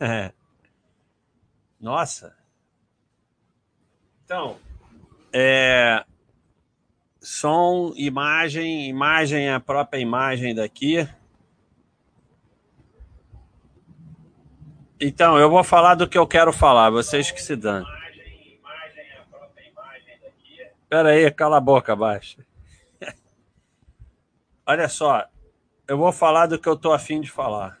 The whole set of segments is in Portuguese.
É. Nossa. Então, é, som, imagem, imagem a própria imagem daqui. Então, eu vou falar do que eu quero falar, vocês que se dão. Espera aí, cala a boca, baixa. Olha só, eu vou falar do que eu tô afim de falar.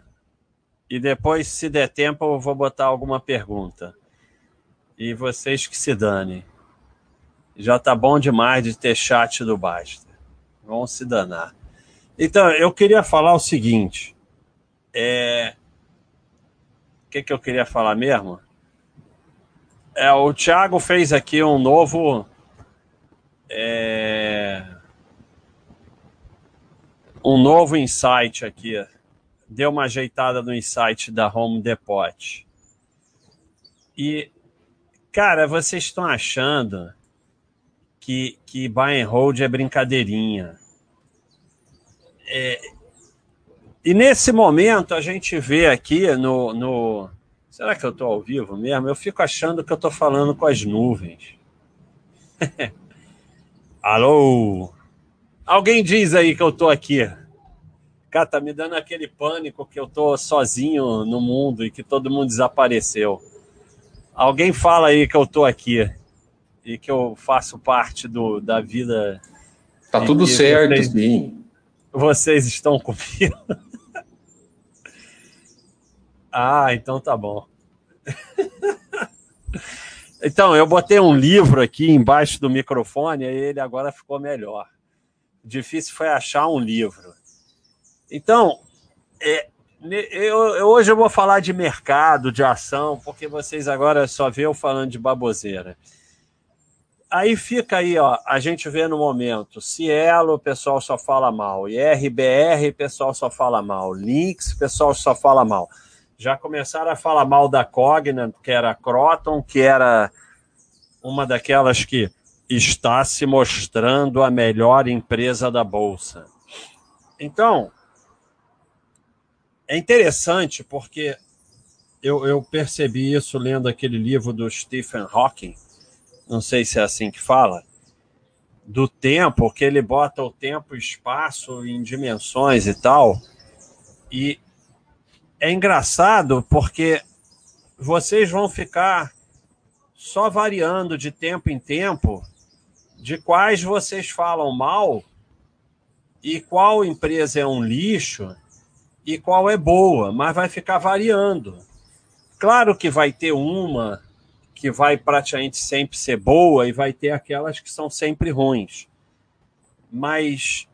E depois, se der tempo, eu vou botar alguma pergunta. E vocês que se danem. Já tá bom demais de ter chat do Basta. Vão se danar. Então, eu queria falar o seguinte. É, o que, que eu queria falar mesmo? É, o Thiago fez aqui um novo. É, um novo insight aqui. Deu uma ajeitada no insight da Home Depot. E, cara, vocês estão achando que, que buy and hold é brincadeirinha. É, e nesse momento a gente vê aqui no, no. Será que eu estou ao vivo mesmo? Eu fico achando que eu estou falando com as nuvens. Alô? Alguém diz aí que eu estou aqui. Cara, tá me dando aquele pânico que eu estou sozinho no mundo e que todo mundo desapareceu. Alguém fala aí que eu estou aqui e que eu faço parte do, da vida. Tá tudo certo, vocês, sim. Vocês estão comigo. Ah, então tá bom. então, eu botei um livro aqui embaixo do microfone e ele agora ficou melhor. Difícil foi achar um livro. Então, é, eu, eu, hoje eu vou falar de mercado, de ação, porque vocês agora só vê eu falando de baboseira. Aí fica aí, ó, a gente vê no momento, Cielo, o pessoal só fala mal, IRBR, o pessoal só fala mal, Lynx, o pessoal só fala mal já começaram a falar mal da Cognant, que era a Croton, que era uma daquelas que está se mostrando a melhor empresa da Bolsa. Então, é interessante porque eu, eu percebi isso lendo aquele livro do Stephen Hawking, não sei se é assim que fala, do tempo, que ele bota o tempo e espaço em dimensões e tal. E é engraçado porque vocês vão ficar só variando de tempo em tempo de quais vocês falam mal e qual empresa é um lixo e qual é boa, mas vai ficar variando. Claro que vai ter uma que vai praticamente sempre ser boa e vai ter aquelas que são sempre ruins. Mas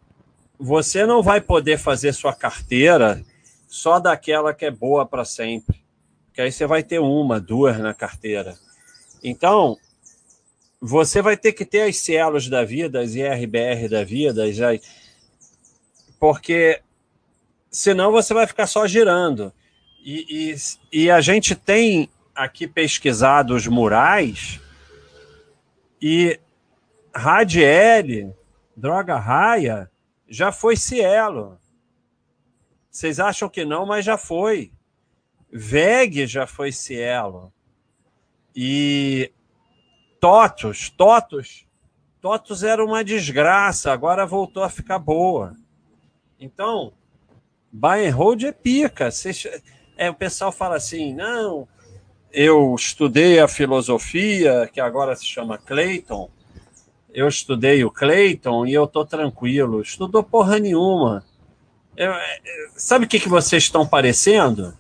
você não vai poder fazer sua carteira só daquela que é boa para sempre. Que aí você vai ter uma, duas na carteira. Então, você vai ter que ter as cielos da vida, as IRBR da vida, já, porque senão você vai ficar só girando. E, e, e a gente tem aqui pesquisado os murais e Radiel, Droga Raia, já foi Cielo. Vocês acham que não, mas já foi. VEG já foi Cielo. E Totos, Totos, Totos era uma desgraça, agora voltou a ficar boa. Então, buy and hold é pica. É, o pessoal fala assim, não, eu estudei a filosofia, que agora se chama Clayton, eu estudei o Clayton e eu tô tranquilo. Estudou porra nenhuma. Eu, sabe o que, que vocês estão parecendo?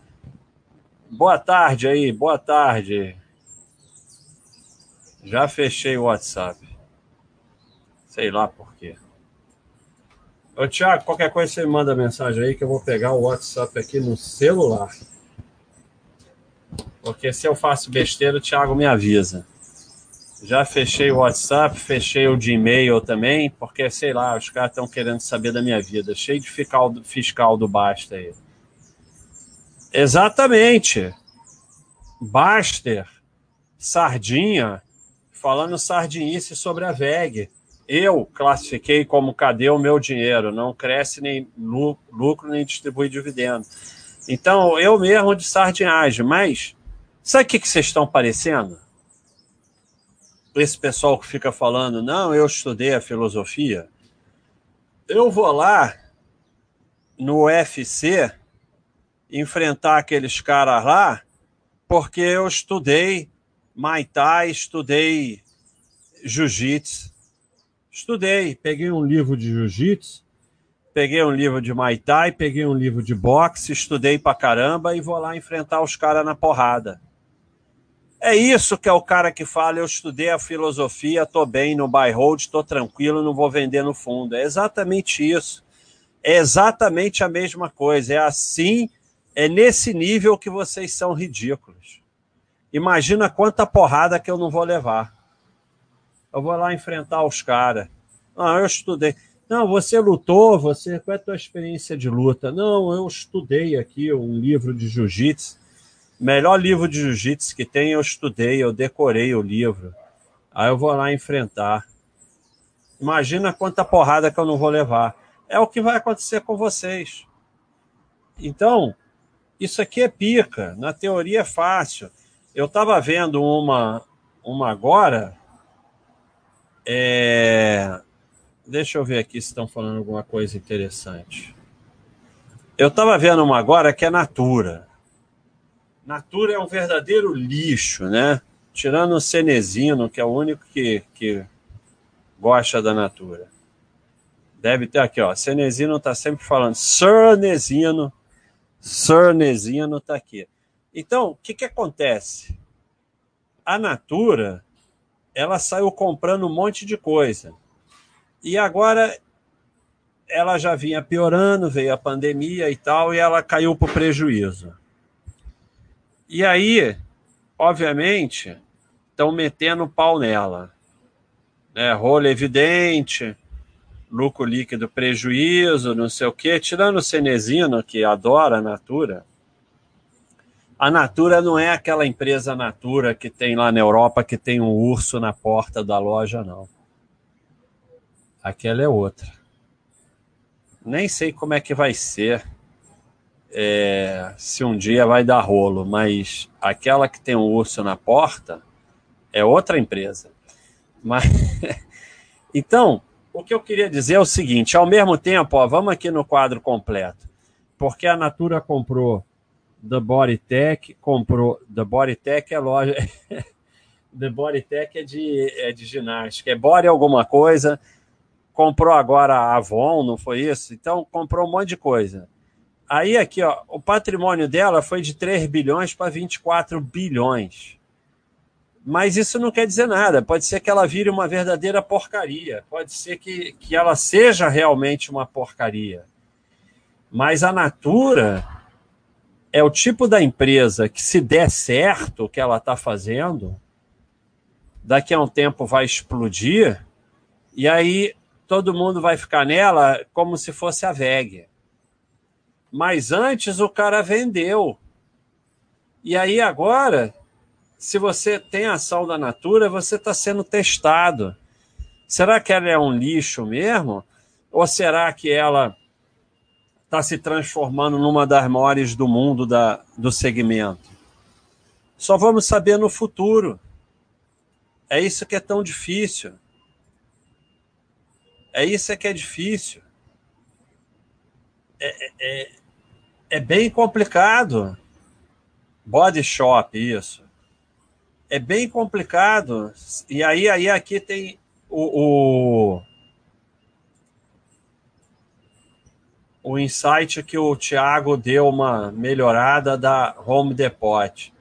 Boa tarde aí, boa tarde. Já fechei o WhatsApp. Sei lá por. Ô, Thiago, qualquer coisa você manda mensagem aí que eu vou pegar o WhatsApp aqui no celular. Porque se eu faço besteira, o Thiago me avisa. Já fechei o WhatsApp, fechei o Gmail também, porque, sei lá, os caras estão querendo saber da minha vida. Cheio de fiscal, fiscal do Basta aí. Exatamente. Baster, Sardinha, falando sardinice sobre a VEG. Eu classifiquei como cadê o meu dinheiro? Não cresce nem lucro, nem distribui dividendo. Então, eu mesmo de sardinhagem, mas sabe o que, vocês estão parecendo? Esse pessoal que fica falando, não, eu estudei a filosofia. Eu vou lá no UFC enfrentar aqueles caras lá porque eu estudei Muay estudei Jiu-Jitsu. Estudei, peguei um livro de Jiu-Jitsu, peguei um livro de Muay Thai, peguei um livro de boxe, estudei pra caramba e vou lá enfrentar os caras na porrada. É isso que é o cara que fala, eu estudei a filosofia, tô bem no buy hold, tô tranquilo, não vou vender no fundo. É exatamente isso. É exatamente a mesma coisa. É assim, é nesse nível que vocês são ridículos. Imagina quanta porrada que eu não vou levar. Eu vou lá enfrentar os caras. Ah, eu estudei. Não, você lutou, você. Qual é a tua experiência de luta? Não, eu estudei aqui um livro de jiu-jitsu. Melhor livro de jiu-jitsu que tem, eu estudei, eu decorei o livro. Aí eu vou lá enfrentar. Imagina quanta porrada que eu não vou levar. É o que vai acontecer com vocês. Então, isso aqui é pica. Na teoria é fácil. Eu estava vendo uma, uma agora. É... Deixa eu ver aqui se estão falando alguma coisa interessante. Eu estava vendo uma agora que é Natura. Natura é um verdadeiro lixo, né? Tirando o Cenezino, que é o único que, que gosta da Natura. Deve ter aqui, ó. Cenezino está sempre falando. Sernezino. Sernezino está aqui. Então, o que, que acontece? A Natura, ela saiu comprando um monte de coisa. E agora ela já vinha piorando, veio a pandemia e tal, e ela caiu para o prejuízo. E aí, obviamente, estão metendo pau nela. Né? Rolo evidente, lucro líquido prejuízo, não sei o quê. Tirando o Cenezino, que adora a Natura, a Natura não é aquela empresa Natura que tem lá na Europa que tem um urso na porta da loja, não. Aquela é outra. Nem sei como é que vai ser. É, se um dia vai dar rolo, mas aquela que tem um urso na porta é outra empresa. Mas então, o que eu queria dizer é o seguinte: ao mesmo tempo, ó, vamos aqui no quadro completo, porque a Natura comprou The Bodytech comprou. The Bodytech é loja. The Bodytech é de, é de ginástica. É Body alguma coisa. Comprou agora a Avon, não foi isso? Então comprou um monte de coisa. Aí aqui, ó, o patrimônio dela foi de 3 bilhões para 24 bilhões. Mas isso não quer dizer nada. Pode ser que ela vire uma verdadeira porcaria. Pode ser que, que ela seja realmente uma porcaria. Mas a Natura é o tipo da empresa que, se der certo o que ela está fazendo, daqui a um tempo vai explodir, e aí todo mundo vai ficar nela como se fosse a VEG. Mas antes o cara vendeu. E aí agora, se você tem ação da Natura, você está sendo testado. Será que ela é um lixo mesmo? Ou será que ela está se transformando numa das maiores do mundo da, do segmento. Só vamos saber no futuro. É isso que é tão difícil. É isso que é difícil. É, é, é, é bem complicado. Body shop, isso. É bem complicado. E aí, aí aqui tem o, o o insight que o Thiago deu uma melhorada da Home Depot.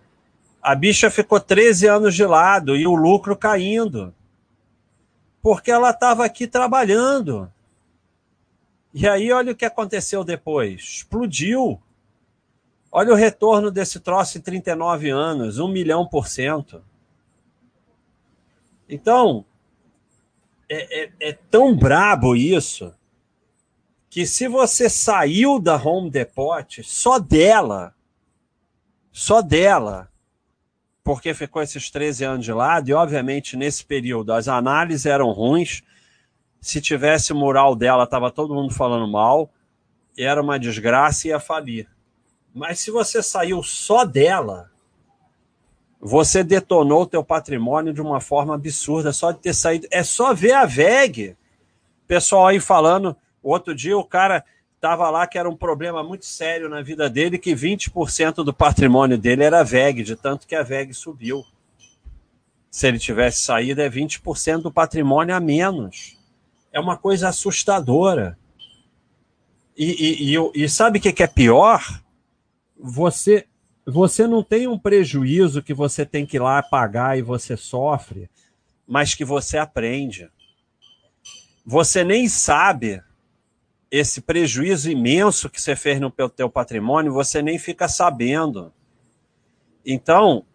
A bicha ficou 13 anos de lado e o lucro caindo. Porque ela estava aqui trabalhando. E aí, olha o que aconteceu depois. Explodiu. Olha o retorno desse troço em 39 anos, 1 milhão por cento. Então, é, é, é tão brabo isso que se você saiu da Home Depot, só dela, só dela, porque ficou esses 13 anos de lado, e obviamente nesse período as análises eram ruins. Se tivesse mural dela, estava todo mundo falando mal, era uma desgraça e ia falir. Mas se você saiu só dela, você detonou o teu patrimônio de uma forma absurda, só de ter saído. É só ver a VEG. Pessoal aí falando, outro dia o cara estava lá que era um problema muito sério na vida dele, que 20% do patrimônio dele era VEG, de tanto que a VEG subiu. Se ele tivesse saído, é 20% do patrimônio a menos. É uma coisa assustadora. E, e, e, e sabe o que é pior? Você você não tem um prejuízo que você tem que ir lá pagar e você sofre, mas que você aprende. Você nem sabe esse prejuízo imenso que você fez no teu patrimônio, você nem fica sabendo. Então,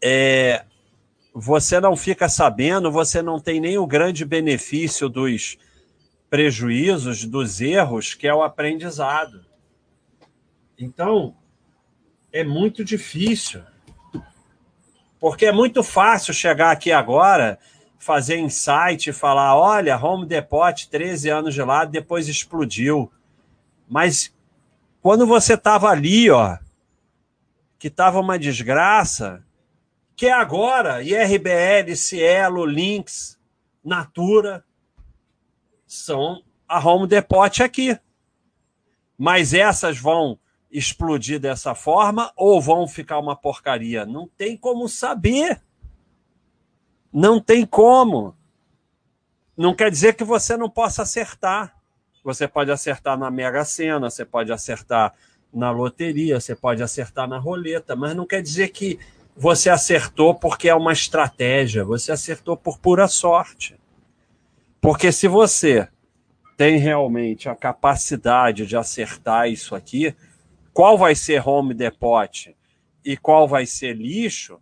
é, você não fica sabendo, você não tem nem o grande benefício dos prejuízos, dos erros, que é o aprendizado. Então, é muito difícil. Porque é muito fácil chegar aqui agora, fazer insight e falar: olha, Home Depot, 13 anos de lado, depois explodiu. Mas quando você estava ali, ó, que estava uma desgraça, que é agora, IRBL, Cielo, Lynx, Natura, são a Home Depot aqui. Mas essas vão explodir dessa forma ou vão ficar uma porcaria? Não tem como saber. Não tem como. Não quer dizer que você não possa acertar. Você pode acertar na Mega Sena, você pode acertar na loteria, você pode acertar na roleta, mas não quer dizer que você acertou porque é uma estratégia, você acertou por pura sorte. Porque se você tem realmente a capacidade de acertar isso aqui, qual vai ser home depot e qual vai ser lixo,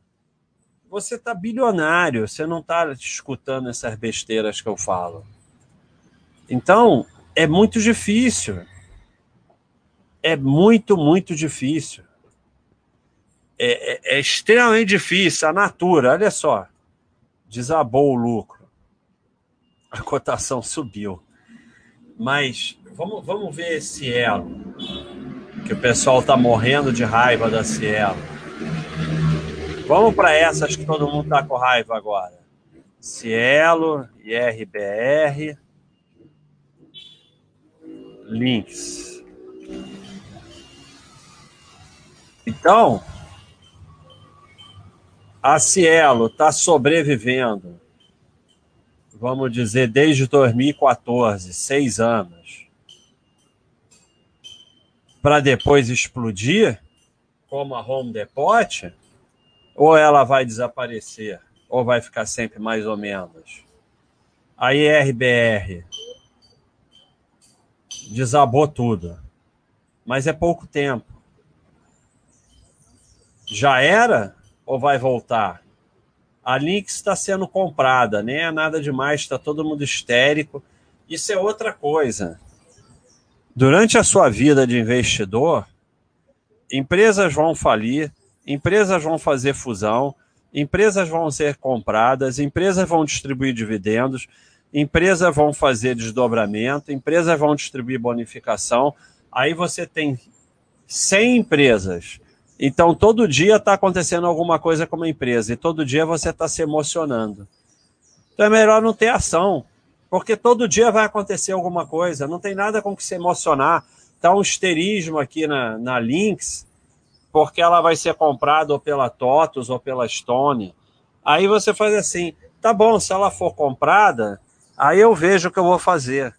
você está bilionário, você não está escutando essas besteiras que eu falo. Então, é muito difícil. É muito, muito difícil. É, é, é extremamente difícil. A Natura, olha só, desabou o lucro. A cotação subiu. Mas vamos, vamos ver esse elo que o pessoal está morrendo de raiva da Cielo. Vamos para essas que todo mundo está com raiva agora. Cielo, IRBR, links. Então, a Cielo está sobrevivendo, vamos dizer, desde 2014, seis anos para depois explodir, como a Home Depot, ou ela vai desaparecer, ou vai ficar sempre mais ou menos. A IRBR desabou tudo, mas é pouco tempo. Já era ou vai voltar? A Lynx está sendo comprada, nem é nada demais, está todo mundo histérico. Isso é outra coisa. Durante a sua vida de investidor, empresas vão falir, empresas vão fazer fusão, empresas vão ser compradas, empresas vão distribuir dividendos, empresas vão fazer desdobramento, empresas vão distribuir bonificação. Aí você tem 100 empresas. Então, todo dia está acontecendo alguma coisa com uma empresa e todo dia você está se emocionando. Então, é melhor não ter ação. Porque todo dia vai acontecer alguma coisa, não tem nada com que se emocionar. Está um histerismo aqui na, na Lynx, porque ela vai ser comprada ou pela TOTUS ou pela Stone. Aí você faz assim, tá bom, se ela for comprada, aí eu vejo o que eu vou fazer.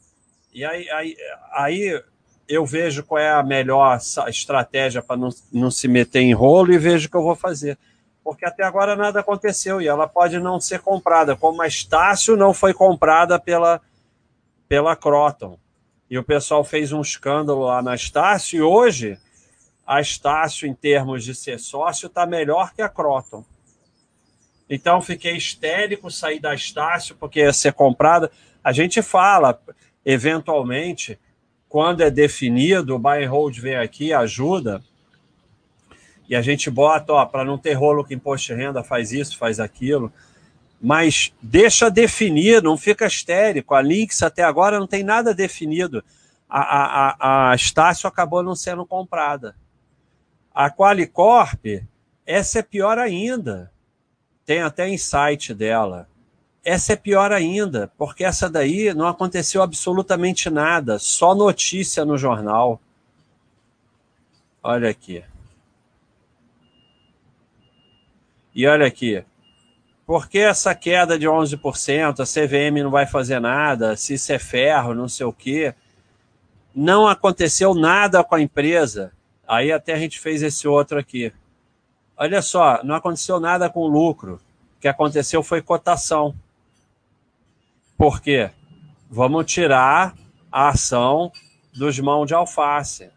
E aí, aí, aí eu vejo qual é a melhor estratégia para não, não se meter em rolo e vejo o que eu vou fazer porque até agora nada aconteceu e ela pode não ser comprada, como a Estácio não foi comprada pela, pela Croton. E o pessoal fez um escândalo lá na Estácio e hoje a Estácio, em termos de ser sócio, está melhor que a Croton. Então fiquei histérico, saí da Estácio porque ia ser comprada. A gente fala, eventualmente, quando é definido, o buy and hold vem aqui, ajuda e a gente bota, ó, para não ter rolo com imposto de renda, faz isso, faz aquilo. Mas deixa definir, não fica histérico. A Lynx até agora não tem nada definido. A, a, a, a Estácio acabou não sendo comprada. A Qualicorp, essa é pior ainda. Tem até insight dela. Essa é pior ainda, porque essa daí não aconteceu absolutamente nada, só notícia no jornal. Olha aqui. E olha aqui. Por que essa queda de 11%? A CVM não vai fazer nada, se isso é ferro, não sei o quê. Não aconteceu nada com a empresa. Aí até a gente fez esse outro aqui. Olha só, não aconteceu nada com o lucro. O que aconteceu foi cotação. Por quê? Vamos tirar a ação dos mãos de alface.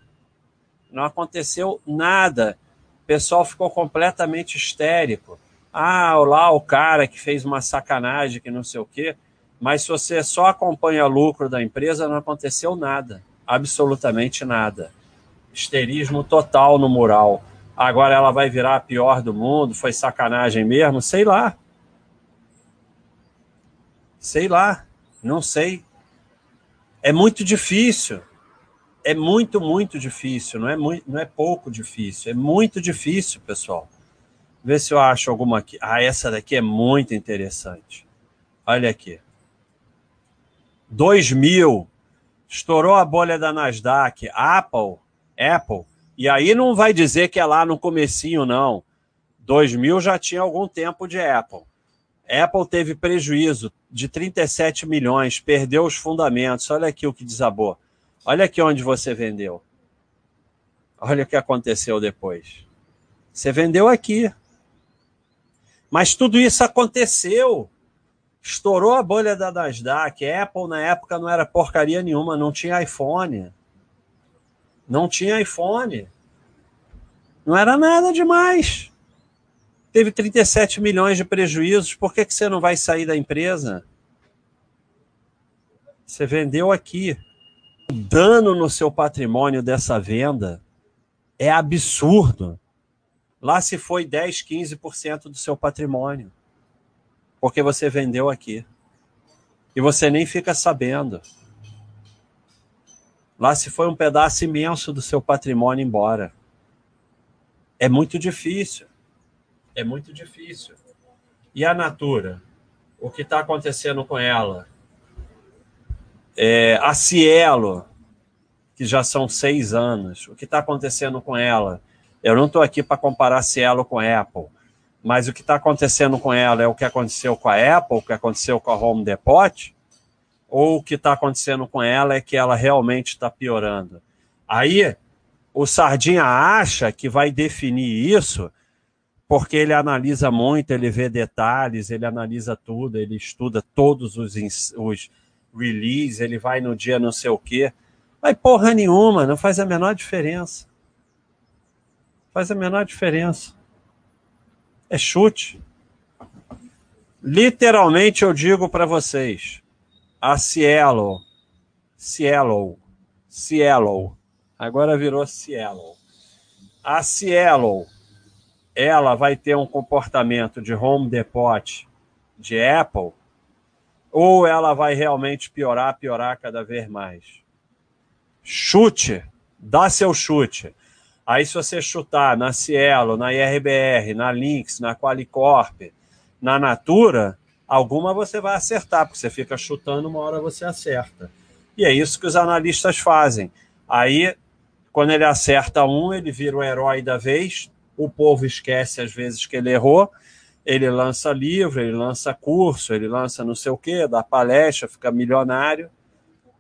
Não aconteceu nada. O pessoal ficou completamente histérico. Ah, lá o cara que fez uma sacanagem, que não sei o quê. Mas se você só acompanha lucro da empresa, não aconteceu nada. Absolutamente nada. Histerismo total no mural. Agora ela vai virar a pior do mundo, foi sacanagem mesmo? Sei lá. Sei lá, não sei. É muito difícil. É muito, muito difícil. Não é, muito, não é pouco difícil. É muito difícil, pessoal. Vê se eu acho alguma aqui. Ah, essa daqui é muito interessante. Olha aqui. 2000. Estourou a bolha da Nasdaq. Apple. Apple. E aí não vai dizer que é lá no comecinho, não. 2000 já tinha algum tempo de Apple. Apple teve prejuízo de 37 milhões, perdeu os fundamentos. Olha aqui o que desabou. Olha aqui onde você vendeu. Olha o que aconteceu depois. Você vendeu aqui. Mas tudo isso aconteceu. Estourou a bolha da Nasdaq. Apple, na época, não era porcaria nenhuma, não tinha iPhone. Não tinha iPhone. Não era nada demais teve 37 milhões de prejuízos, por que, que você não vai sair da empresa? Você vendeu aqui. O dano no seu patrimônio dessa venda é absurdo. Lá se foi 10, 15% do seu patrimônio. Porque você vendeu aqui. E você nem fica sabendo. Lá se foi um pedaço imenso do seu patrimônio embora. É muito difícil é muito difícil. E a Natura? O que está acontecendo com ela? É, a Cielo, que já são seis anos, o que está acontecendo com ela? Eu não estou aqui para comparar Cielo com Apple, mas o que está acontecendo com ela é o que aconteceu com a Apple, o que aconteceu com a Home Depot, ou o que está acontecendo com ela é que ela realmente está piorando? Aí, o Sardinha acha que vai definir isso porque ele analisa muito, ele vê detalhes, ele analisa tudo, ele estuda todos os, os releases, ele vai no dia não sei o quê. Vai porra nenhuma, não faz a menor diferença. Faz a menor diferença. É chute. Literalmente eu digo para vocês, a Cielo, Cielo, Cielo, agora virou Cielo. A Cielo ela vai ter um comportamento de Home Depot de Apple, ou ela vai realmente piorar, piorar cada vez mais? Chute, dá seu chute. Aí se você chutar na Cielo, na IRBR, na Lynx, na Qualicorp, na Natura, alguma você vai acertar, porque você fica chutando, uma hora você acerta. E é isso que os analistas fazem. Aí, quando ele acerta um, ele vira o herói da vez, o povo esquece às vezes que ele errou, ele lança livro, ele lança curso, ele lança não sei o quê, dá palestra, fica milionário.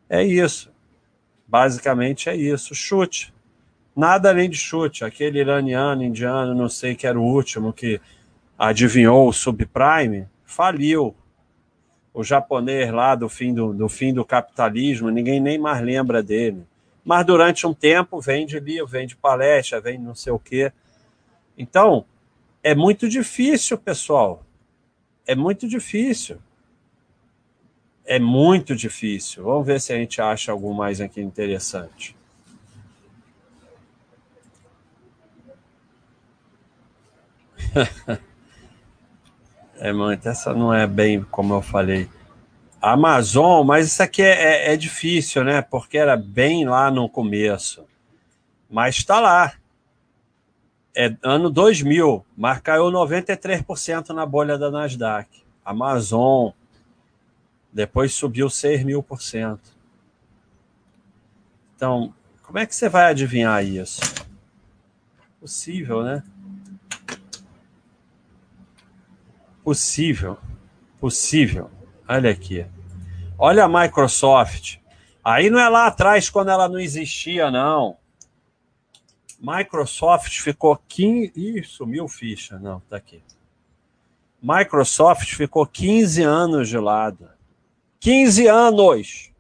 É isso. Basicamente é isso. Chute. Nada além de chute. Aquele iraniano, indiano, não sei que era o último que adivinhou o subprime, faliu. O japonês lá do fim do, do fim do capitalismo, ninguém nem mais lembra dele. Mas durante um tempo vende livro, vende palestra, vende não sei o quê. Então, é muito difícil, pessoal. É muito difícil. É muito difícil. Vamos ver se a gente acha algo mais aqui interessante. é muito, essa não é bem como eu falei. Amazon, mas isso aqui é, é, é difícil, né? Porque era bem lá no começo. Mas está lá é ano 2000, mas caiu 93% na bolha da Nasdaq. Amazon, depois subiu 6 mil por cento. Então, como é que você vai adivinhar isso? Possível, né? Possível. Possível. Olha aqui. Olha a Microsoft. Aí não é lá atrás quando ela não existia, não. Microsoft ficou 15. Ih, sumiu ficha. Não, tá aqui. Microsoft ficou 15 anos de lado. 15 anos.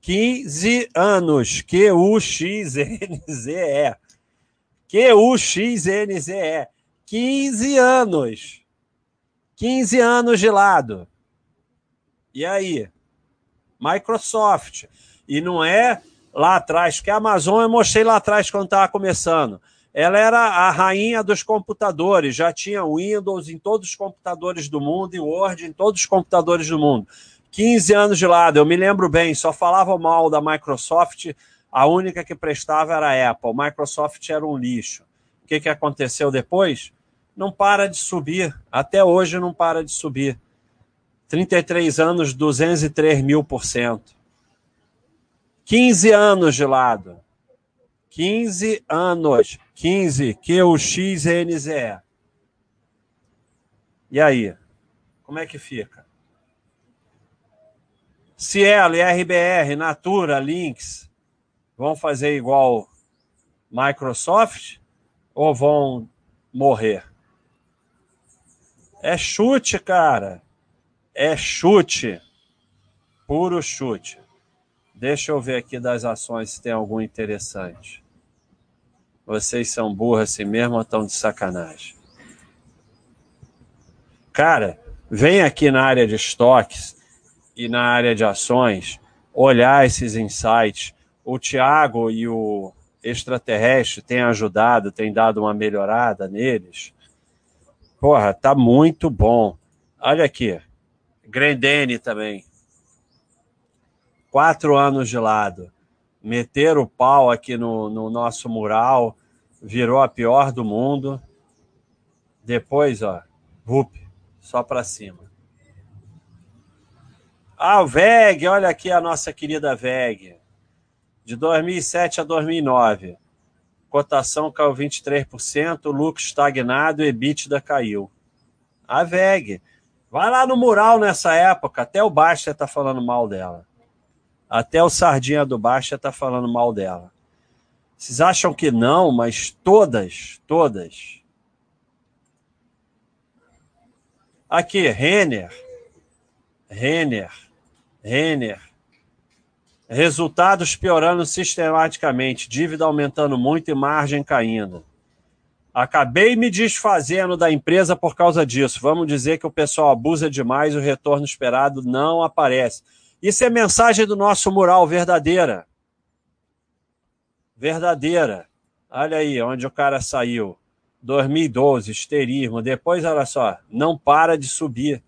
15 anos. Q-U-X-N-Z-E. Q-U-X-N-Z-E. 15 anos. 15 anos de lado. E aí? Microsoft. E não é lá atrás, que a Amazon eu mostrei lá atrás quando estava começando. Ela era a rainha dos computadores, já tinha Windows em todos os computadores do mundo e Word em todos os computadores do mundo. 15 anos de lado, eu me lembro bem, só falava mal da Microsoft, a única que prestava era a Apple. Microsoft era um lixo. O que, que aconteceu depois? Não para de subir, até hoje não para de subir. 33 anos, 203 mil por cento. 15 anos de lado. 15 anos. 15, QXNZE. E aí? Como é que fica? Cielo, RBR, Natura, Lynx, vão fazer igual Microsoft ou vão morrer? É chute, cara. É chute. Puro chute. Deixa eu ver aqui das ações se tem algum interessante. Vocês são burros assim mesmo ou estão de sacanagem? Cara, vem aqui na área de estoques e na área de ações, olhar esses insights. O Tiago e o extraterrestre têm ajudado, têm dado uma melhorada neles. Porra, tá muito bom. Olha aqui. Grendene também. Quatro anos de lado. Meter o pau aqui no, no nosso mural. Virou a pior do mundo. Depois, ó. Vup, só para cima. Ah, o VEG, olha aqui a nossa querida VEG. De 2007 a 2009. Cotação caiu 23%, lucro estagnado EBITDA caiu. A VEG. Vai lá no mural nessa época, até o Baixa está falando mal dela. Até o Sardinha do Baixa está falando mal dela. Vocês acham que não, mas todas, todas. Aqui, Renner. Renner. Renner. Resultados piorando sistematicamente, dívida aumentando muito e margem caindo. Acabei me desfazendo da empresa por causa disso. Vamos dizer que o pessoal abusa demais o retorno esperado não aparece. Isso é mensagem do nosso mural verdadeira. Verdadeira. Olha aí onde o cara saiu. 2012, esterismo. Depois, olha só, não para de subir.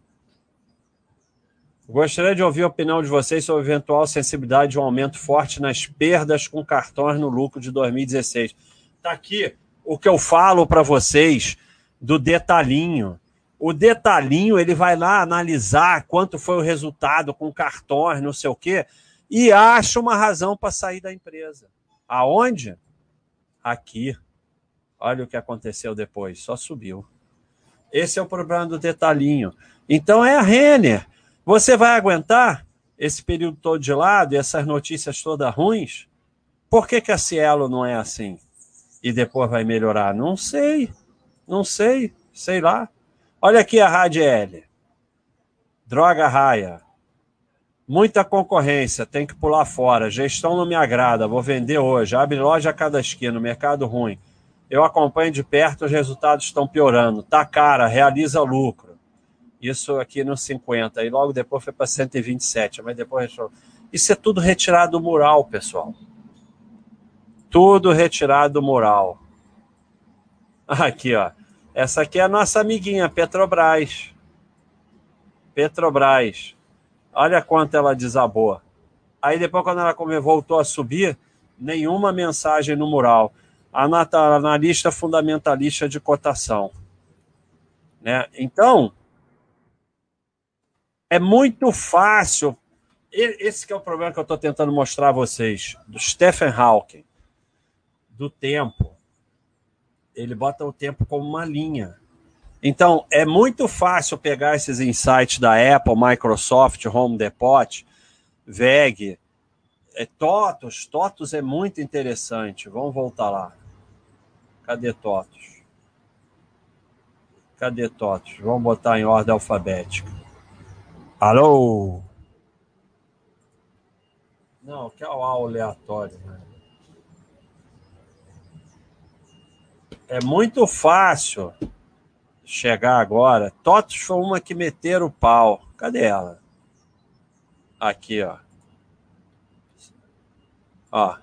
Gostaria de ouvir a opinião de vocês sobre a eventual sensibilidade de um aumento forte nas perdas com cartões no lucro de 2016. Está aqui o que eu falo para vocês do detalhinho. O detalhinho, ele vai lá analisar quanto foi o resultado com cartões, não sei o quê, e acha uma razão para sair da empresa. Aonde? Aqui. Olha o que aconteceu depois, só subiu. Esse é o problema do detalhinho. Então é a Renner. Você vai aguentar esse período todo de lado e essas notícias todas ruins? Por que, que a Cielo não é assim? E depois vai melhorar? Não sei. Não sei. Sei lá. Olha aqui a Rádio L. Droga raia. Muita concorrência, tem que pular fora. Gestão não me agrada, vou vender hoje. Abre loja a cada esquina, mercado ruim. Eu acompanho de perto, os resultados estão piorando. Tá cara, realiza lucro. Isso aqui no 50. E logo depois foi para 127. Mas depois. Isso é tudo retirado do mural, pessoal. Tudo retirado do mural. Aqui, ó. Essa aqui é a nossa amiguinha, Petrobras. Petrobras. Olha quanto ela desabou. Aí depois, quando ela voltou a subir, nenhuma mensagem no mural. analista fundamentalista de cotação. Né? Então, é muito fácil. Esse é o problema que eu estou tentando mostrar a vocês, do Stephen Hawking, do tempo. Ele bota o tempo como uma linha. Então, é muito fácil pegar esses insights da Apple, Microsoft, Home Depot, VEG, é, TOTOS. TOTOS é muito interessante. Vamos voltar lá. Cadê TOTOS? Cadê TOTOS? Vamos botar em ordem alfabética. Alô? Não, que é o aleatório. Né? É muito fácil chegar agora. TOTOS foi uma que meteram o pau. Cadê ela? Aqui, ó. Ó.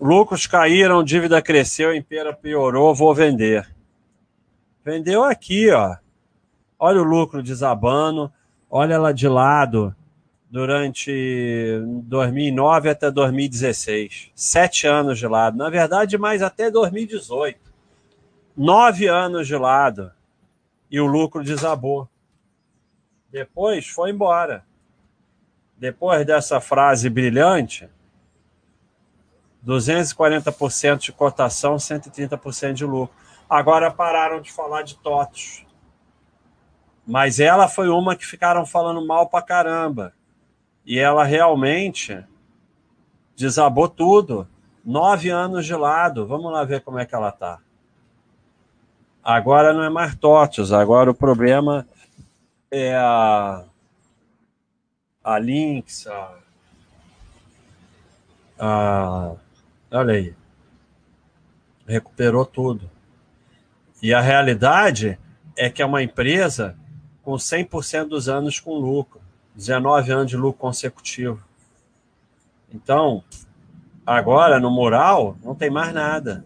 Lucros caíram, dívida cresceu, Impera piorou, vou vender. Vendeu aqui, ó. Olha o lucro desabando, olha ela de lado durante 2009 até 2016. Sete anos de lado. Na verdade, mais até 2018. Nove anos de lado. E o lucro desabou. Depois foi embora. Depois dessa frase brilhante, 240% de cotação, 130% de lucro. Agora pararam de falar de TOTOS. Mas ela foi uma que ficaram falando mal pra caramba. E ela realmente desabou tudo. Nove anos de lado. Vamos lá ver como é que ela tá. Agora não é mais TOTOS, agora o problema é a, a Lynx, a, a, olha aí, recuperou tudo. E a realidade é que é uma empresa com 100% dos anos com lucro. 19 anos de lucro consecutivo. Então, agora no mural não tem mais nada.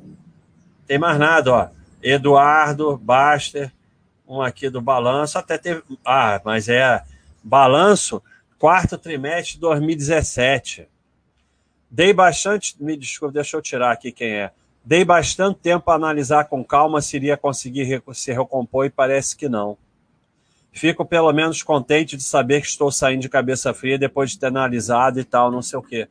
Tem mais nada, ó. Eduardo, Baster, um aqui do balanço, até teve. Ah, mas é balanço quarto trimestre de 2017. Dei bastante. Me desculpe, deixa eu tirar aqui quem é. Dei bastante tempo para analisar com calma se iria conseguir se recompor e parece que não. Fico pelo menos contente de saber que estou saindo de cabeça fria depois de ter analisado e tal, não sei o quê.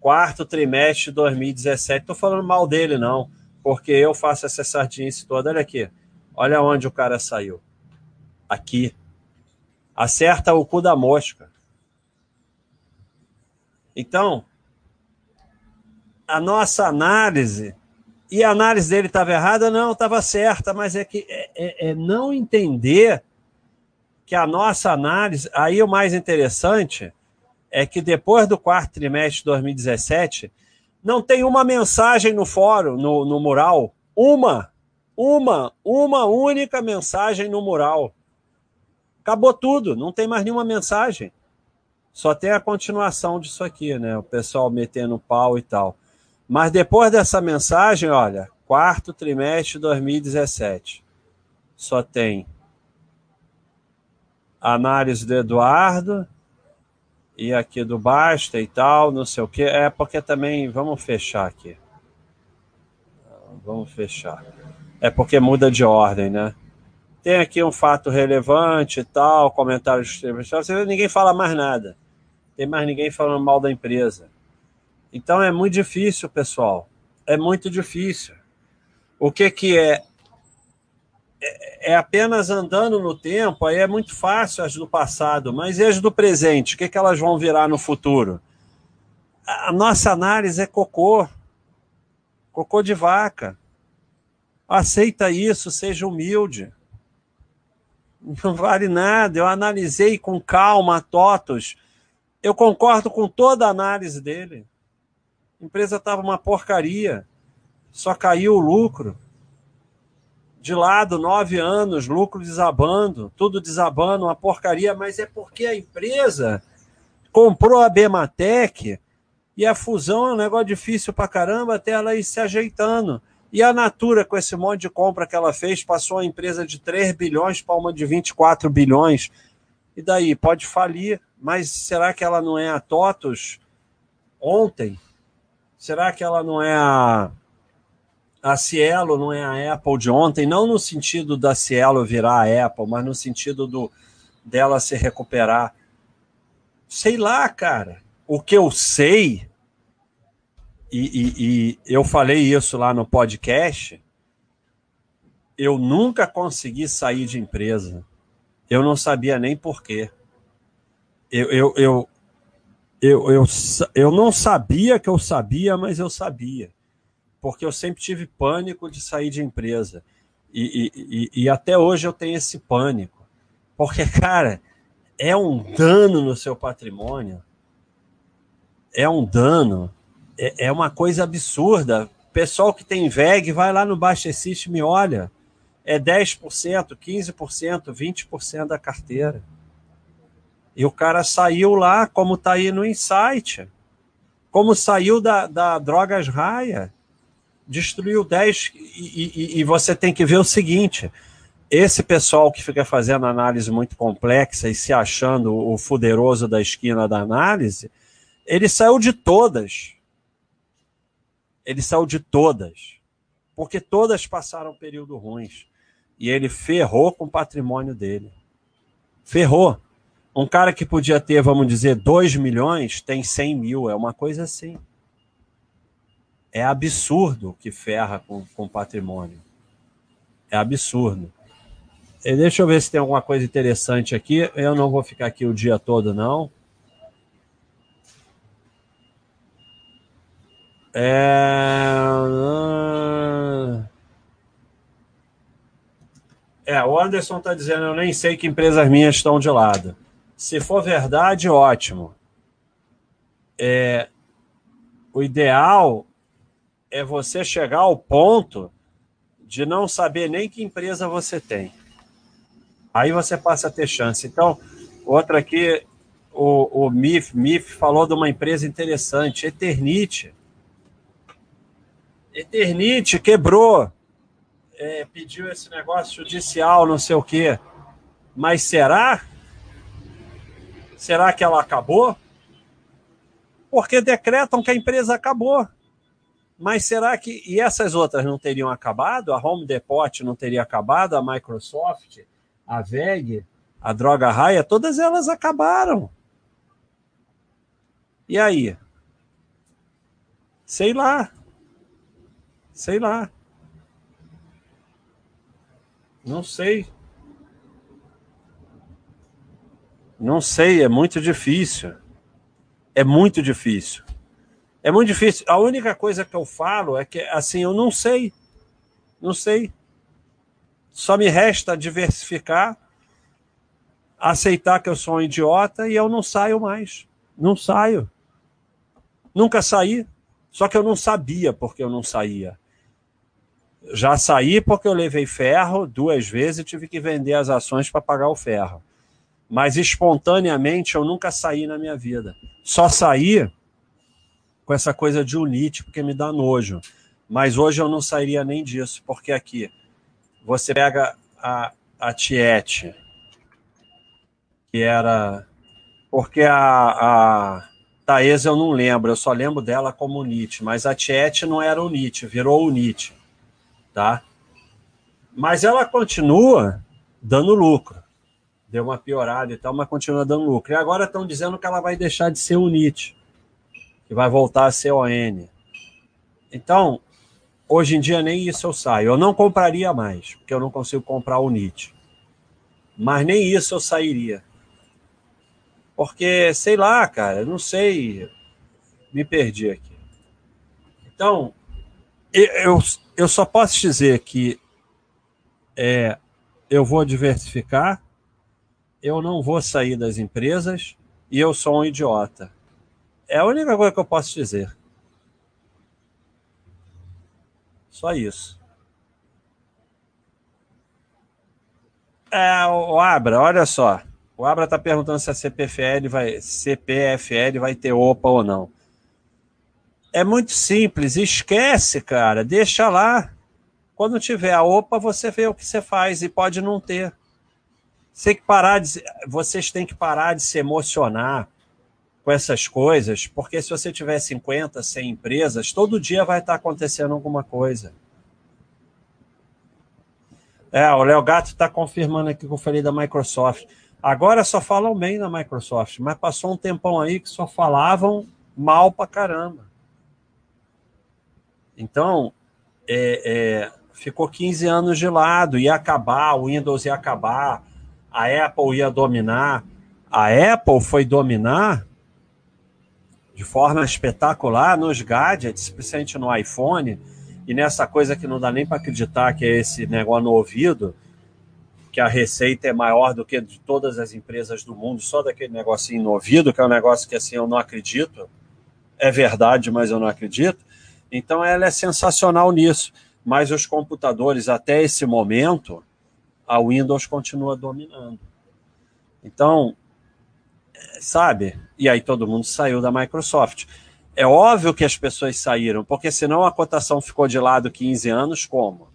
Quarto trimestre de 2017. Estou falando mal dele, não, porque eu faço essa sardinice toda. Olha aqui. Olha onde o cara saiu. Aqui. Acerta o cu da mosca. Então, a nossa análise. E a análise dele estava errada? Não, estava certa, mas é que é, é, é não entender que a nossa análise, aí o mais interessante é que depois do quarto trimestre de 2017, não tem uma mensagem no fórum, no, no mural. Uma, uma, uma única mensagem no mural. Acabou tudo, não tem mais nenhuma mensagem. Só tem a continuação disso aqui, né? O pessoal metendo pau e tal. Mas depois dessa mensagem, olha, quarto trimestre de 2017, só tem análise do Eduardo e aqui do Basta e tal, não sei o que. É porque também, vamos fechar aqui. Vamos fechar. É porque muda de ordem, né? Tem aqui um fato relevante e tal, comentários de ninguém fala mais nada. Tem mais ninguém falando mal da empresa. Então é muito difícil, pessoal. É muito difícil. O que que é é, é apenas andando no tempo, aí é muito fácil as do passado, mas e as do presente? O que, que elas vão virar no futuro? A nossa análise é cocô. Cocô de vaca. Aceita isso, seja humilde. Não vale nada. Eu analisei com calma a TOTOS. Eu concordo com toda a análise dele. A empresa estava uma porcaria. Só caiu o lucro de lado nove anos, lucro desabando, tudo desabando, uma porcaria, mas é porque a empresa comprou a Bematec e a fusão é um negócio difícil pra caramba até ela ir se ajeitando. E a Natura, com esse monte de compra que ela fez, passou a empresa de 3 bilhões para uma de 24 bilhões. E daí? Pode falir, mas será que ela não é a TOTOS ontem? Será que ela não é a a Cielo não é a Apple de ontem, não no sentido da Cielo virar a Apple, mas no sentido do dela se recuperar. Sei lá, cara. O que eu sei, e, e, e eu falei isso lá no podcast, eu nunca consegui sair de empresa. Eu não sabia nem porquê. Eu, eu, eu, eu, eu, eu não sabia que eu sabia, mas eu sabia porque eu sempre tive pânico de sair de empresa. E, e, e, até hoje eu tenho esse pânico. Porque, cara, é um dano no seu patrimônio. É um dano. É, é uma coisa absurda. Pessoal que tem VEG, vai lá no Baixa e olha. É 10%, 15%, 20% da carteira. E o cara saiu lá, como está aí no Insight. Como saiu da, da Drogas Raia destruiu 10 e, e, e, você tem que ver o seguinte: esse pessoal que fica fazendo análise muito complexa e se achando o fuderoso da esquina da análise, ele saiu de todas. Ele saiu de todas. Porque todas passaram período ruins. E ele ferrou com o patrimônio dele. Ferrou. Um cara que podia ter, vamos dizer, 2 milhões, tem 100 mil. É uma coisa assim é absurdo que ferra com, com patrimônio. É absurdo. E deixa eu ver se tem alguma coisa interessante aqui. Eu não vou ficar aqui o dia todo, não. É... é, o Anderson está dizendo: eu nem sei que empresas minhas estão de lado. Se for verdade, ótimo. É, o ideal é você chegar ao ponto de não saber nem que empresa você tem. Aí você passa a ter chance. Então, outra aqui, o, o MIF, MIF falou de uma empresa interessante, Eternite. Eternite quebrou, é, pediu esse negócio judicial, não sei o quê. Mas será? Será que ela acabou? Porque decretam que a empresa acabou. Mas será que. E essas outras não teriam acabado? A Home Depot não teria acabado? A Microsoft, a VEG, a Droga Raia, todas elas acabaram. E aí? Sei lá. Sei lá. Não sei. Não sei, é muito difícil. É muito difícil. É muito difícil. A única coisa que eu falo é que, assim, eu não sei. Não sei. Só me resta diversificar, aceitar que eu sou um idiota e eu não saio mais. Não saio. Nunca saí. Só que eu não sabia porque eu não saía. Já saí porque eu levei ferro duas vezes e tive que vender as ações para pagar o ferro. Mas espontaneamente eu nunca saí na minha vida. Só saí com essa coisa de unite, porque me dá nojo. Mas hoje eu não sairia nem disso, porque aqui você pega a, a Tiete, que era. Porque a, a Thaís eu não lembro, eu só lembro dela como Unite, mas a Tiete não era Unite, virou Unite. Tá? Mas ela continua dando lucro. Deu uma piorada e tal, mas continua dando lucro. E agora estão dizendo que ela vai deixar de ser Unite que vai voltar a ser ON. Então, hoje em dia nem isso eu saio. Eu não compraria mais, porque eu não consigo comprar o NIT. Mas nem isso eu sairia. Porque, sei lá, cara, não sei. Me perdi aqui. Então, eu, eu só posso dizer que é, eu vou diversificar, eu não vou sair das empresas e eu sou um idiota. É a única coisa que eu posso dizer. Só isso. É, o Abra, olha só. O Abra está perguntando se a CPFL vai, CPFL vai ter OPA ou não. É muito simples, esquece, cara, deixa lá. Quando tiver a OPA, você vê o que você faz e pode não ter. Você que parar de, vocês têm que parar de se emocionar com essas coisas, porque se você tiver 50, 100 empresas, todo dia vai estar acontecendo alguma coisa. É, o Léo Gato está confirmando aqui que eu falei da Microsoft. Agora só falam bem da Microsoft, mas passou um tempão aí que só falavam mal pra caramba. Então, é, é, ficou 15 anos de lado, ia acabar, o Windows ia acabar, a Apple ia dominar. A Apple foi dominar de forma espetacular nos gadgets, principalmente no iPhone, e nessa coisa que não dá nem para acreditar que é esse negócio no ouvido, que a receita é maior do que de todas as empresas do mundo, só daquele negocinho no ouvido, que é um negócio que assim eu não acredito. É verdade, mas eu não acredito. Então ela é sensacional nisso. Mas os computadores, até esse momento, a Windows continua dominando. Então, sabe? E aí todo mundo saiu da Microsoft. É óbvio que as pessoas saíram, porque senão a cotação ficou de lado 15 anos, como?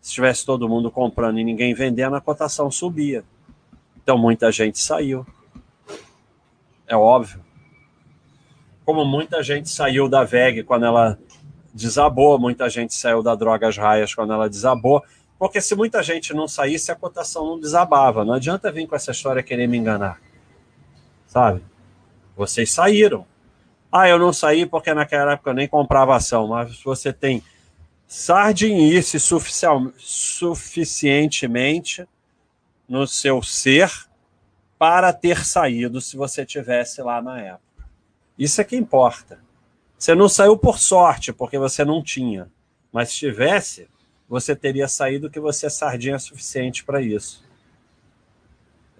Se tivesse todo mundo comprando e ninguém vendendo, a cotação subia. Então muita gente saiu. É óbvio. Como muita gente saiu da VEG quando ela desabou, muita gente saiu da Drogas Raias quando ela desabou, porque se muita gente não saísse, a cotação não desabava. Não adianta vir com essa história querer me enganar. Sabe? Vocês saíram. Ah, eu não saí porque naquela época eu nem comprava ação, mas você tem sardinice suficientemente no seu ser para ter saído se você tivesse lá na época. Isso é que importa. Você não saiu por sorte, porque você não tinha. Mas se tivesse, você teria saído que você é sardinha suficiente para isso.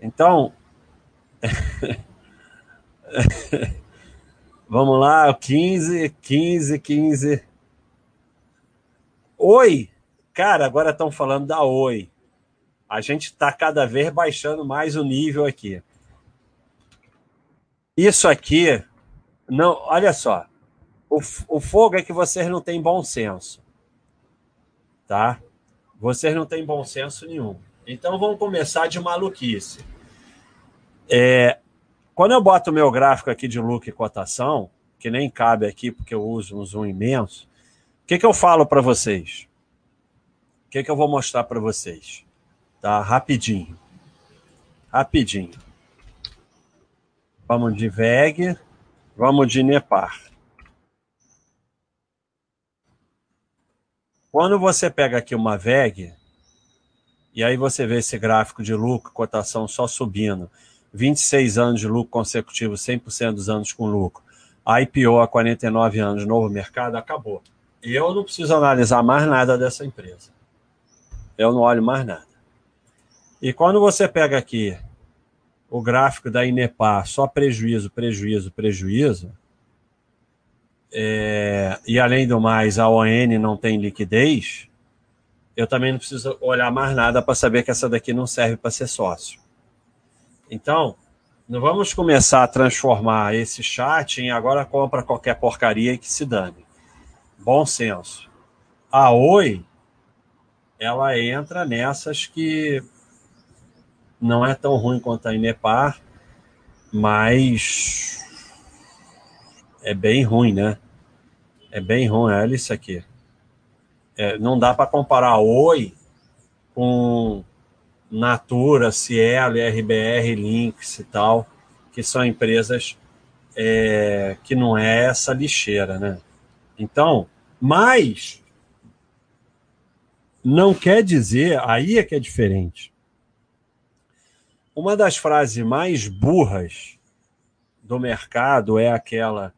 Então, Vamos lá, 15, 15, 15. Oi! Cara, agora estão falando da Oi. A gente está cada vez baixando mais o nível aqui. Isso aqui, não, olha só. O, o fogo é que vocês não têm bom senso. Tá? Vocês não têm bom senso nenhum. Então vamos começar de maluquice. É, quando eu boto o meu gráfico aqui de look e cotação, que nem cabe aqui porque eu uso um zoom imenso, o que, que eu falo para vocês? O que, que eu vou mostrar para vocês? Tá? Rapidinho. Rapidinho. Vamos de VEG, vamos de NEPAR. Quando você pega aqui uma VEG, e aí você vê esse gráfico de lucro, cotação só subindo, 26 anos de lucro consecutivo, 100% dos anos com lucro. IPO há 49 anos, novo mercado, acabou. E eu não preciso analisar mais nada dessa empresa. Eu não olho mais nada. E quando você pega aqui o gráfico da Inepar, só prejuízo, prejuízo, prejuízo, é, e além do mais, a ON não tem liquidez, eu também não preciso olhar mais nada para saber que essa daqui não serve para ser sócio. Então, não vamos começar a transformar esse chat em agora compra qualquer porcaria que se dane. Bom senso. A Oi, ela entra nessas que não é tão ruim quanto a Inepar, mas é bem ruim, né? É bem ruim, olha isso aqui. É, não dá para comparar a Oi com Natura, Cielo, RBR, Lynx e tal, que são empresas é, que não é essa lixeira, né? Então, mas não quer dizer, aí é que é diferente. Uma das frases mais burras do mercado é aquela: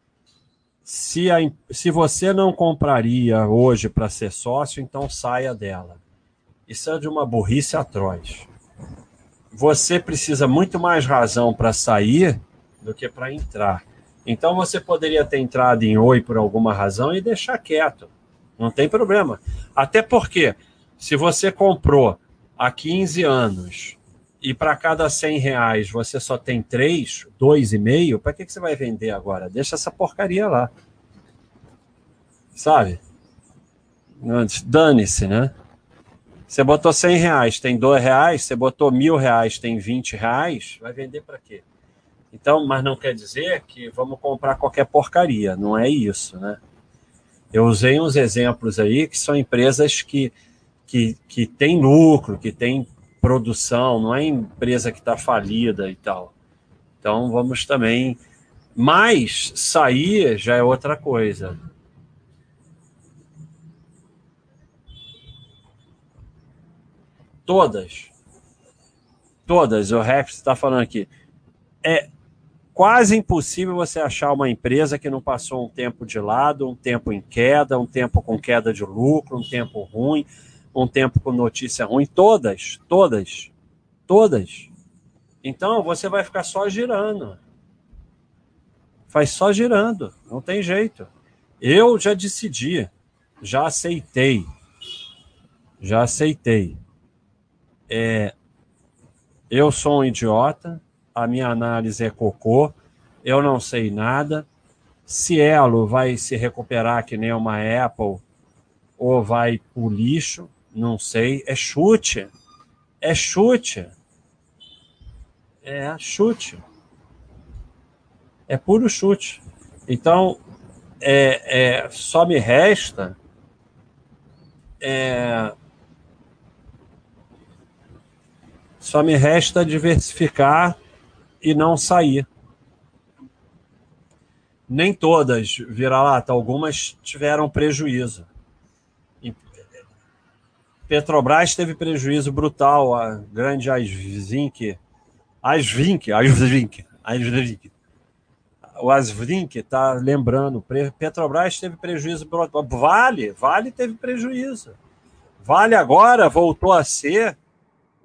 se, a, se você não compraria hoje para ser sócio, então saia dela. Isso é de uma burrice atroz. Você precisa muito mais razão para sair do que para entrar. Então você poderia ter entrado em Oi por alguma razão e deixar quieto. Não tem problema. Até porque, se você comprou há 15 anos e para cada 100 reais você só tem 3, 2,5, para que, que você vai vender agora? Deixa essa porcaria lá. Sabe? Dane-se, né? Você botou 100 reais, tem 2 reais. Você botou mil reais, tem 20 reais. Vai vender para quê? Então, mas não quer dizer que vamos comprar qualquer porcaria, não é isso, né? Eu usei uns exemplos aí que são empresas que, que, que têm lucro, que têm produção, não é empresa que está falida e tal. Então vamos também. Mas sair já é outra coisa. Todas. Todas, o Rex está falando aqui. É quase impossível você achar uma empresa que não passou um tempo de lado, um tempo em queda, um tempo com queda de lucro, um tempo ruim, um tempo com notícia ruim. Todas, todas, todas. Então você vai ficar só girando. Faz só girando, não tem jeito. Eu já decidi, já aceitei, já aceitei. É, eu sou um idiota, a minha análise é cocô, eu não sei nada. Cielo vai se recuperar que nem uma Apple ou vai pro lixo, não sei. É chute. É chute. É chute. É puro chute. Então, é, é, só me resta é, só me resta diversificar e não sair. Nem todas vira-lata, algumas tiveram prejuízo. Petrobras teve prejuízo brutal, a grande Asvink, Asvink, Asvink, Asvink. O Asvink está lembrando, Petrobras teve prejuízo brutal. Vale, Vale teve prejuízo. Vale agora voltou a ser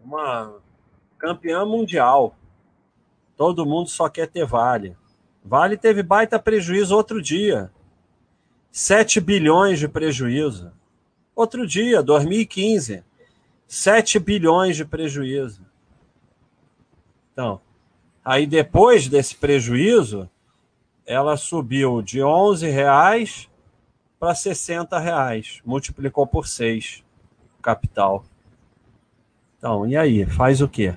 uma campeã mundial. Todo mundo só quer ter Vale. Vale teve baita prejuízo outro dia. 7 bilhões de prejuízo. Outro dia, 2015. 7 bilhões de prejuízo. Então, aí depois desse prejuízo, ela subiu de 11 reais para 60 reais. Multiplicou por 6 capital. Então, e aí? Faz o quê?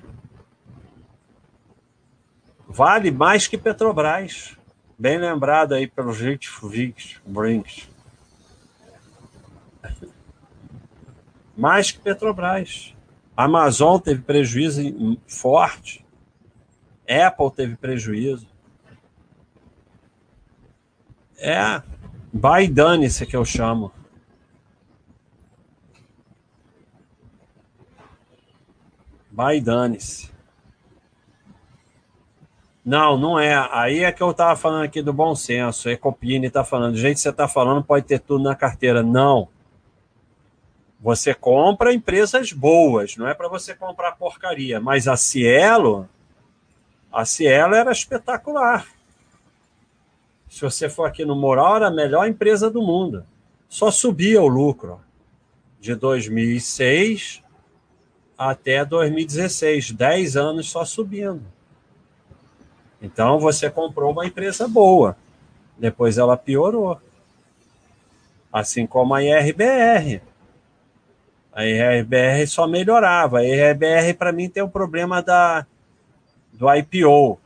Vale mais que Petrobras. Bem lembrado aí pelos gente Brinks. Mais que Petrobras. Amazon teve prejuízo forte. Apple teve prejuízo. É, vai dane-se que eu chamo. Vai dane-se. Não, não é. Aí é que eu estava falando aqui do bom senso. Ecopine está falando. Gente, você está falando, pode ter tudo na carteira. Não. Você compra empresas boas, não é para você comprar porcaria. Mas a Cielo a Cielo era espetacular. Se você for aqui no Moral, era a melhor empresa do mundo. Só subia o lucro. De 2006 até 2016. 10 anos só subindo. Então você comprou uma empresa boa. Depois ela piorou. Assim como a IRBR. A IRBR só melhorava. A IRBR, para mim, tem o um problema da do IPO,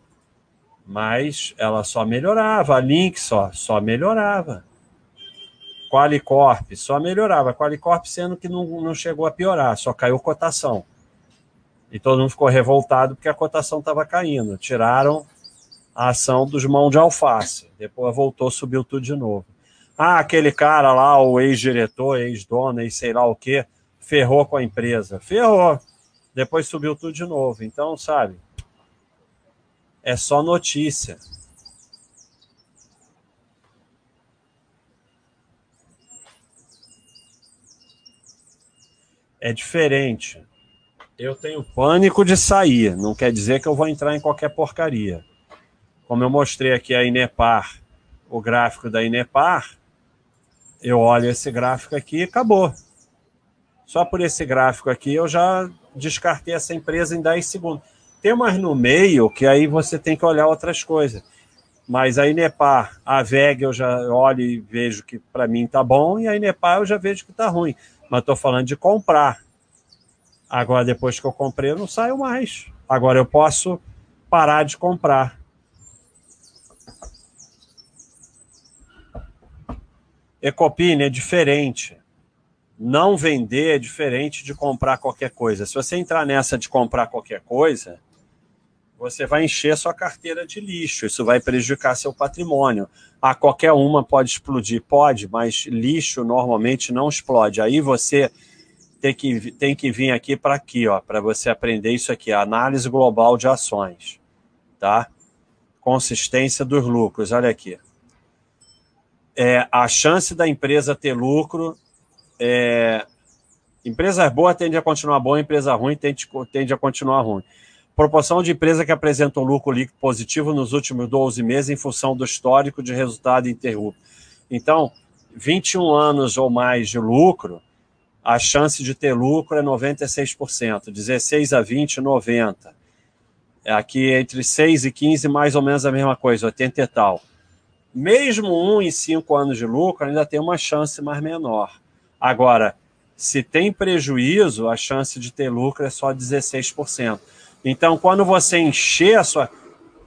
mas ela só melhorava, a Link só, só melhorava. Qualicorp só melhorava, Qualicorp sendo que não, não chegou a piorar, só caiu cotação. E todo mundo ficou revoltado porque a cotação estava caindo. Tiraram a ação dos mãos de alface. Depois voltou, subiu tudo de novo. Ah, aquele cara lá, o ex-diretor, ex sei lá o quê, ferrou com a empresa. Ferrou. Depois subiu tudo de novo. Então, sabe, é só notícia. É diferente. Eu tenho pânico de sair, não quer dizer que eu vou entrar em qualquer porcaria. Como eu mostrei aqui a Inepar, o gráfico da Inepar, eu olho esse gráfico aqui e acabou. Só por esse gráfico aqui eu já descartei essa empresa em 10 segundos. Tem umas no meio que aí você tem que olhar outras coisas. Mas a Inepar, a VEG eu já olho e vejo que para mim tá bom, e a Inepar eu já vejo que tá ruim. Mas estou falando de comprar. Agora, depois que eu comprei, eu não saio mais. Agora eu posso parar de comprar. Ecopine é diferente. Não vender é diferente de comprar qualquer coisa. Se você entrar nessa de comprar qualquer coisa, você vai encher sua carteira de lixo. Isso vai prejudicar seu patrimônio. Ah, qualquer uma pode explodir? Pode, mas lixo normalmente não explode. Aí você tem que, tem que vir aqui para aqui, ó, para você aprender isso aqui, análise global de ações, tá? Consistência dos lucros, olha aqui. É, a chance da empresa ter lucro é, empresa boa tende a continuar boa, empresa ruim tende, tende a continuar ruim. Proporção de empresa que apresentam lucro líquido positivo nos últimos 12 meses em função do histórico de resultado interrupto. Então, 21 anos ou mais de lucro, a chance de ter lucro é 96%, 16 a 20, 90. Aqui entre 6 e 15, mais ou menos a mesma coisa, 80 e tal. Mesmo 1 em 5 anos de lucro, ainda tem uma chance mais menor. Agora, se tem prejuízo, a chance de ter lucro é só 16%. Então, quando você encher a sua.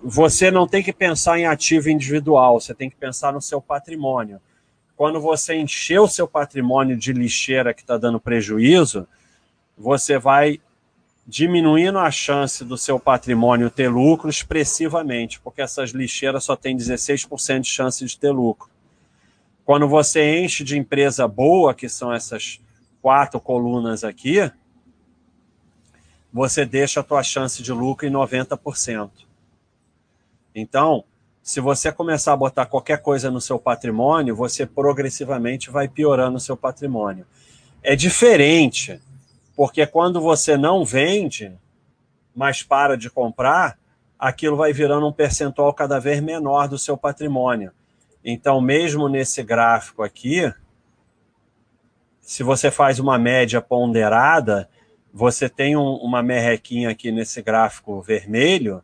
Você não tem que pensar em ativo individual, você tem que pensar no seu patrimônio quando você encher o seu patrimônio de lixeira que está dando prejuízo, você vai diminuindo a chance do seu patrimônio ter lucro expressivamente, porque essas lixeiras só têm 16% de chance de ter lucro. Quando você enche de empresa boa, que são essas quatro colunas aqui, você deixa a tua chance de lucro em 90%. Então, se você começar a botar qualquer coisa no seu patrimônio, você progressivamente vai piorando o seu patrimônio. É diferente, porque quando você não vende, mas para de comprar, aquilo vai virando um percentual cada vez menor do seu patrimônio. Então, mesmo nesse gráfico aqui, se você faz uma média ponderada, você tem um, uma merrequinha aqui nesse gráfico vermelho,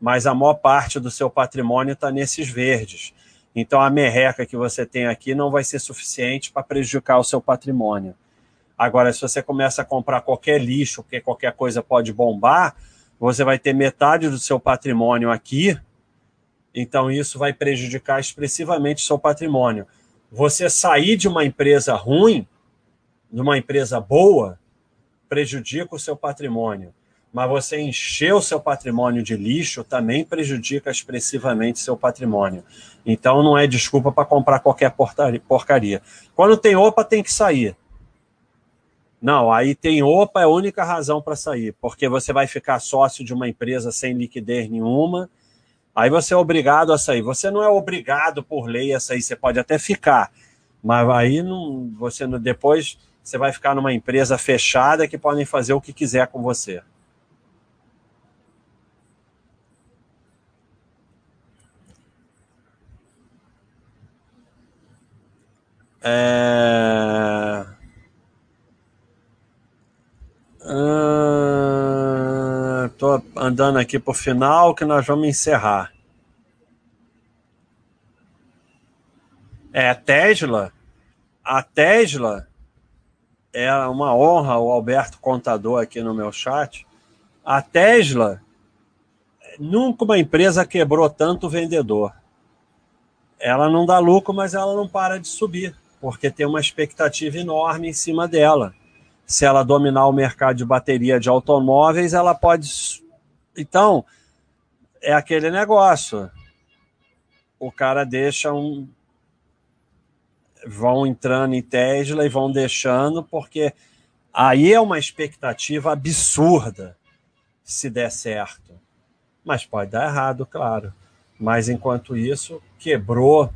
mas a maior parte do seu patrimônio está nesses verdes. Então a merreca que você tem aqui não vai ser suficiente para prejudicar o seu patrimônio. Agora, se você começa a comprar qualquer lixo, porque qualquer coisa pode bombar, você vai ter metade do seu patrimônio aqui, então isso vai prejudicar expressivamente o seu patrimônio. Você sair de uma empresa ruim, de uma empresa boa, prejudica o seu patrimônio mas você encher o seu patrimônio de lixo também prejudica expressivamente seu patrimônio. Então não é desculpa para comprar qualquer porcaria. Quando tem OPA, tem que sair. Não, aí tem OPA é a única razão para sair, porque você vai ficar sócio de uma empresa sem liquidez nenhuma, aí você é obrigado a sair. Você não é obrigado por lei a sair, você pode até ficar, mas aí não, você depois você vai ficar numa empresa fechada que podem fazer o que quiser com você. É... Estou uh, andando aqui para o final que nós vamos encerrar. É, Tesla. A Tesla é uma honra o Alberto Contador aqui no meu chat. A Tesla, nunca uma empresa quebrou tanto vendedor. Ela não dá lucro, mas ela não para de subir porque tem uma expectativa enorme em cima dela. Se ela dominar o mercado de bateria de automóveis, ela pode. Então, é aquele negócio. O cara deixa um. Vão entrando em Tesla e vão deixando, porque aí é uma expectativa absurda se der certo. Mas pode dar errado, claro. Mas enquanto isso, quebrou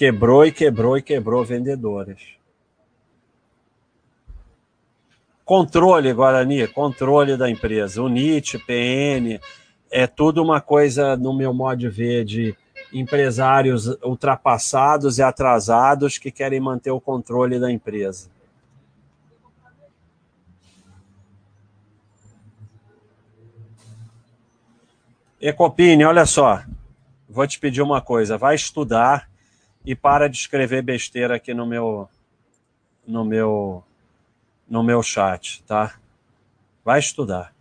Quebrou e quebrou e quebrou vendedores. Controle, Guarani, controle da empresa. O NIT, PN, é tudo uma coisa, no meu modo de ver, de empresários ultrapassados e atrasados que querem manter o controle da empresa. Ecopine, olha só, vou te pedir uma coisa, vai estudar e para de escrever besteira aqui no meu no meu no meu chat, tá? Vai estudar.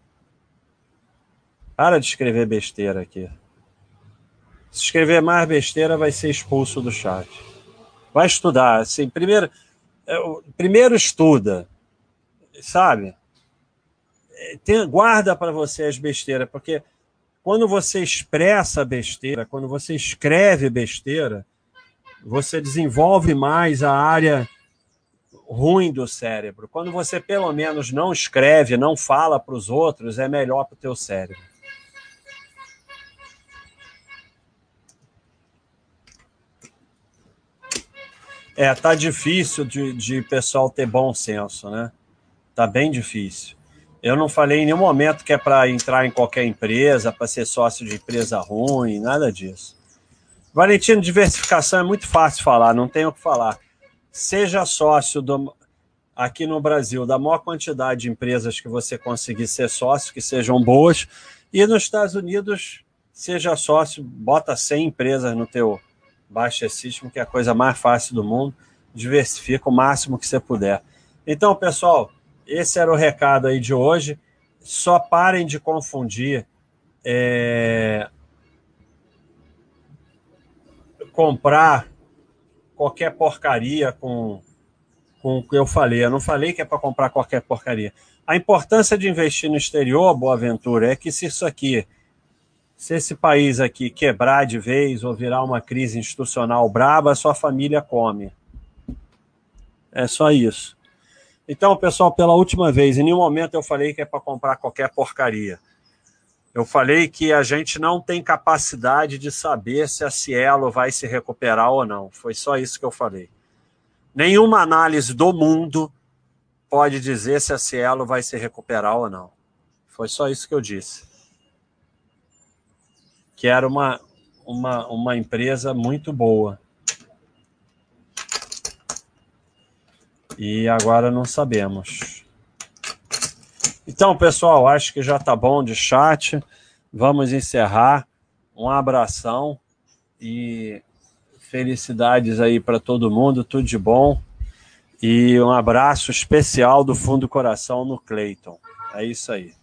Para de escrever besteira aqui. Se escrever mais besteira, vai ser expulso do chat. Vai estudar. Assim, primeiro, é, primeiro estuda, sabe? É, tem, guarda para você as besteiras, porque quando você expressa besteira, quando você escreve besteira, você desenvolve mais a área ruim do cérebro. Quando você pelo menos não escreve, não fala para os outros, é melhor para o teu cérebro. É, tá difícil de, de pessoal ter bom senso, né? Tá bem difícil. Eu não falei em nenhum momento que é para entrar em qualquer empresa, para ser sócio de empresa ruim, nada disso. Valentino, diversificação é muito fácil falar, não tenho o que falar. Seja sócio do, aqui no Brasil da maior quantidade de empresas que você conseguir ser sócio, que sejam boas, e nos Estados Unidos, seja sócio, bota 100 empresas no teu Baixa System, que é a coisa mais fácil do mundo. Diversifica o máximo que você puder. Então, pessoal, esse era o recado aí de hoje. Só parem de confundir é... comprar qualquer porcaria com, com o que eu falei. Eu não falei que é para comprar qualquer porcaria. A importância de investir no exterior, Boa Ventura, é que se isso aqui se esse país aqui quebrar de vez ou virar uma crise institucional braba, sua família come. É só isso. Então, pessoal, pela última vez, em nenhum momento eu falei que é para comprar qualquer porcaria. Eu falei que a gente não tem capacidade de saber se a Cielo vai se recuperar ou não. Foi só isso que eu falei. Nenhuma análise do mundo pode dizer se a Cielo vai se recuperar ou não. Foi só isso que eu disse que era uma, uma, uma empresa muito boa. E agora não sabemos. Então, pessoal, acho que já está bom de chat. Vamos encerrar. Um abração e felicidades aí para todo mundo, tudo de bom. E um abraço especial do fundo do coração no Cleiton. É isso aí.